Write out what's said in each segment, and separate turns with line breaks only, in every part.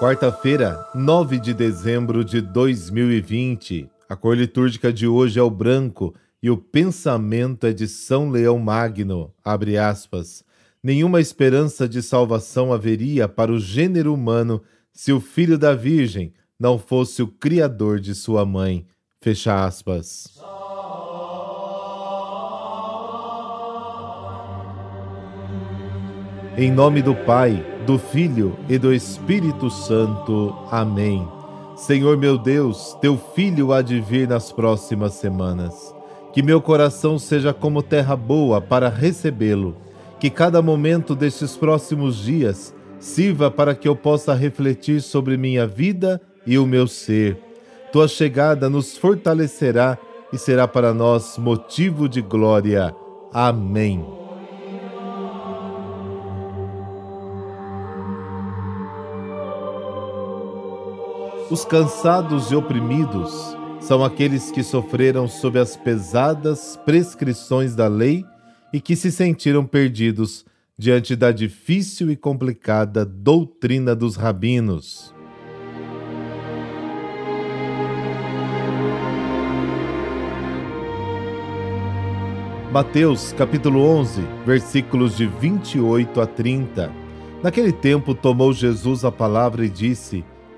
Quarta-feira, 9 de dezembro de 2020. A cor litúrgica de hoje é o branco e o pensamento é de São Leão Magno. Abre aspas. Nenhuma esperança de salvação haveria para o gênero humano se o filho da Virgem não fosse o criador de sua mãe. Fecha aspas. Em nome do Pai, do Filho e do Espírito Santo. Amém. Senhor meu Deus, teu filho há de vir nas próximas semanas. Que meu coração seja como terra boa para recebê-lo. Que cada momento destes próximos dias sirva para que eu possa refletir sobre minha vida e o meu ser. Tua chegada nos fortalecerá e será para nós motivo de glória. Amém. Os cansados e oprimidos são aqueles que sofreram sob as pesadas prescrições da lei e que se sentiram perdidos diante da difícil e complicada doutrina dos rabinos. Mateus capítulo 11, versículos de 28 a 30. Naquele tempo tomou Jesus a palavra e disse: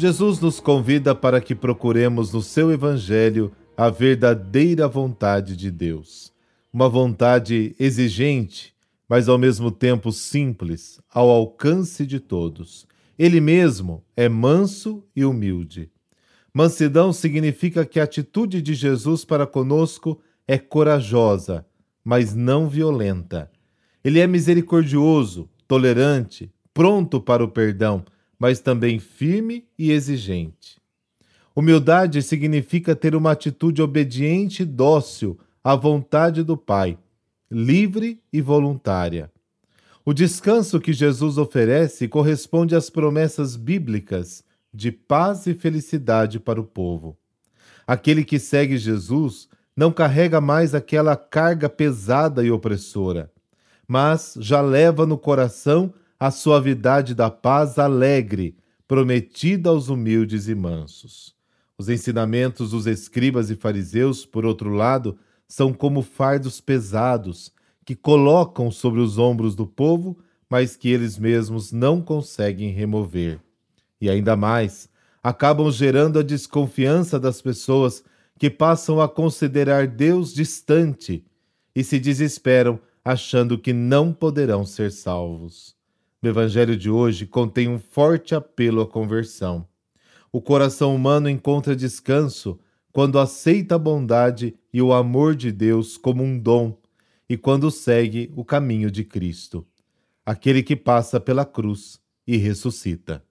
Jesus nos convida para que procuremos no seu Evangelho a verdadeira vontade de Deus. Uma vontade exigente, mas ao mesmo tempo simples, ao alcance de todos. Ele mesmo é manso e humilde. Mansidão significa que a atitude de Jesus para conosco é corajosa, mas não violenta. Ele é misericordioso, tolerante, pronto para o perdão mas também firme e exigente. Humildade significa ter uma atitude obediente e dócil à vontade do Pai, livre e voluntária. O descanso que Jesus oferece corresponde às promessas bíblicas de paz e felicidade para o povo. Aquele que segue Jesus não carrega mais aquela carga pesada e opressora, mas já leva no coração a suavidade da paz alegre, prometida aos humildes e mansos. Os ensinamentos dos escribas e fariseus, por outro lado, são como fardos pesados que colocam sobre os ombros do povo, mas que eles mesmos não conseguem remover. E ainda mais, acabam gerando a desconfiança das pessoas que passam a considerar Deus distante e se desesperam achando que não poderão ser salvos. O Evangelho de hoje contém um forte apelo à conversão. O coração humano encontra descanso quando aceita a bondade e o amor de Deus como um dom e quando segue o caminho de Cristo, aquele que passa pela cruz e ressuscita.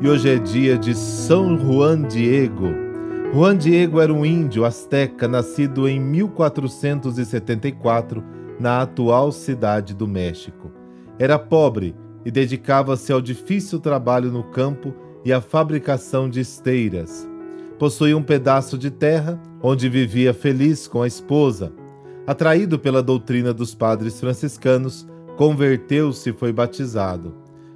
E hoje é dia de São Juan Diego Juan Diego era um índio asteca nascido em 1474 na atual cidade do México. Era pobre e dedicava-se ao difícil trabalho no campo e à fabricação de esteiras. Possuía um pedaço de terra onde vivia feliz com a esposa. Atraído pela doutrina dos padres franciscanos, converteu-se e foi batizado.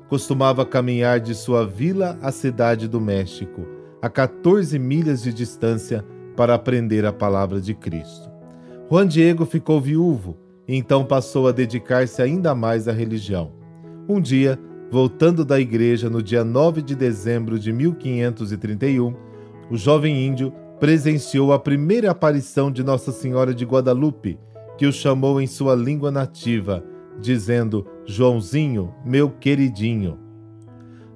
Costumava caminhar de sua vila à cidade do México a 14 milhas de distância para aprender a palavra de Cristo. Juan Diego ficou viúvo e então passou a dedicar-se ainda mais à religião. Um dia, voltando da igreja no dia 9 de dezembro de 1531, o jovem índio presenciou a primeira aparição de Nossa Senhora de Guadalupe, que o chamou em sua língua nativa, dizendo: Joãozinho, meu queridinho.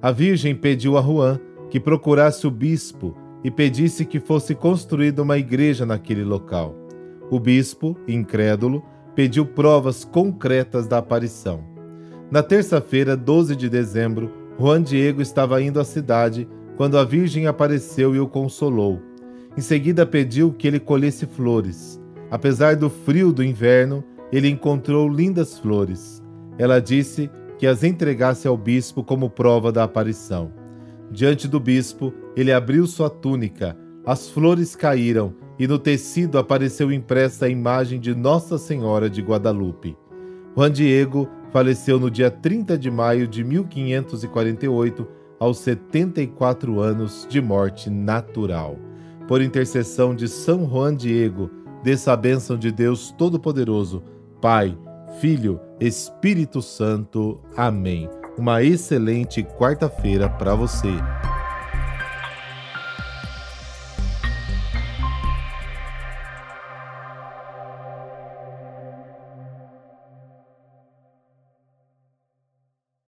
A Virgem pediu a Juan que procurasse o bispo e pedisse que fosse construída uma igreja naquele local. O bispo, incrédulo, pediu provas concretas da aparição. Na terça-feira, 12 de dezembro, Juan Diego estava indo à cidade quando a Virgem apareceu e o consolou. Em seguida, pediu que ele colhesse flores. Apesar do frio do inverno, ele encontrou lindas flores. Ela disse que as entregasse ao bispo como prova da aparição. Diante do bispo, ele abriu sua túnica, as flores caíram e no tecido apareceu impressa a imagem de Nossa Senhora de Guadalupe. Juan Diego faleceu no dia 30 de maio de 1548, aos 74 anos de morte natural. Por intercessão de São Juan Diego, dessa a bênção de Deus Todo-Poderoso, Pai, Filho, Espírito Santo. Amém. Uma excelente quarta-feira para você.